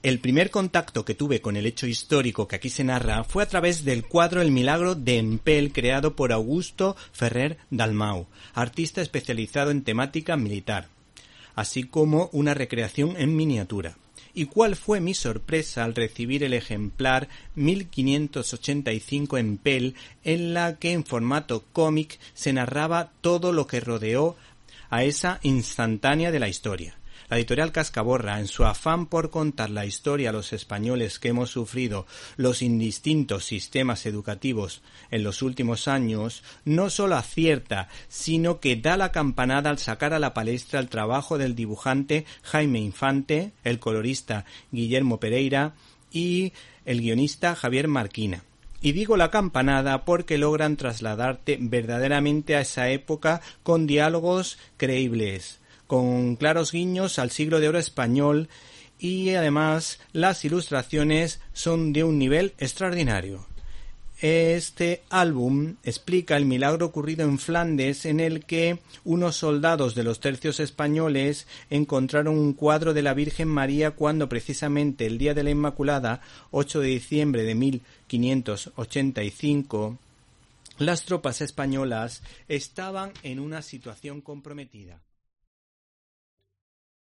El primer contacto que tuve con el hecho histórico que aquí se narra fue a través del cuadro El milagro de Empel creado por Augusto Ferrer Dalmau, artista especializado en temática militar, así como una recreación en miniatura. ¿Y cuál fue mi sorpresa al recibir el ejemplar 1585 en Pel, en la que en formato cómic se narraba todo lo que rodeó a esa instantánea de la historia? La editorial Cascaborra, en su afán por contar la historia a los españoles que hemos sufrido los indistintos sistemas educativos en los últimos años, no solo acierta, sino que da la campanada al sacar a la palestra el trabajo del dibujante Jaime Infante, el colorista Guillermo Pereira y el guionista Javier Marquina. Y digo la campanada porque logran trasladarte verdaderamente a esa época con diálogos creíbles, con claros guiños al siglo de oro español y además las ilustraciones son de un nivel extraordinario. Este álbum explica el milagro ocurrido en Flandes en el que unos soldados de los tercios españoles encontraron un cuadro de la Virgen María cuando precisamente el día de la Inmaculada, 8 de diciembre de 1585, las tropas españolas estaban en una situación comprometida.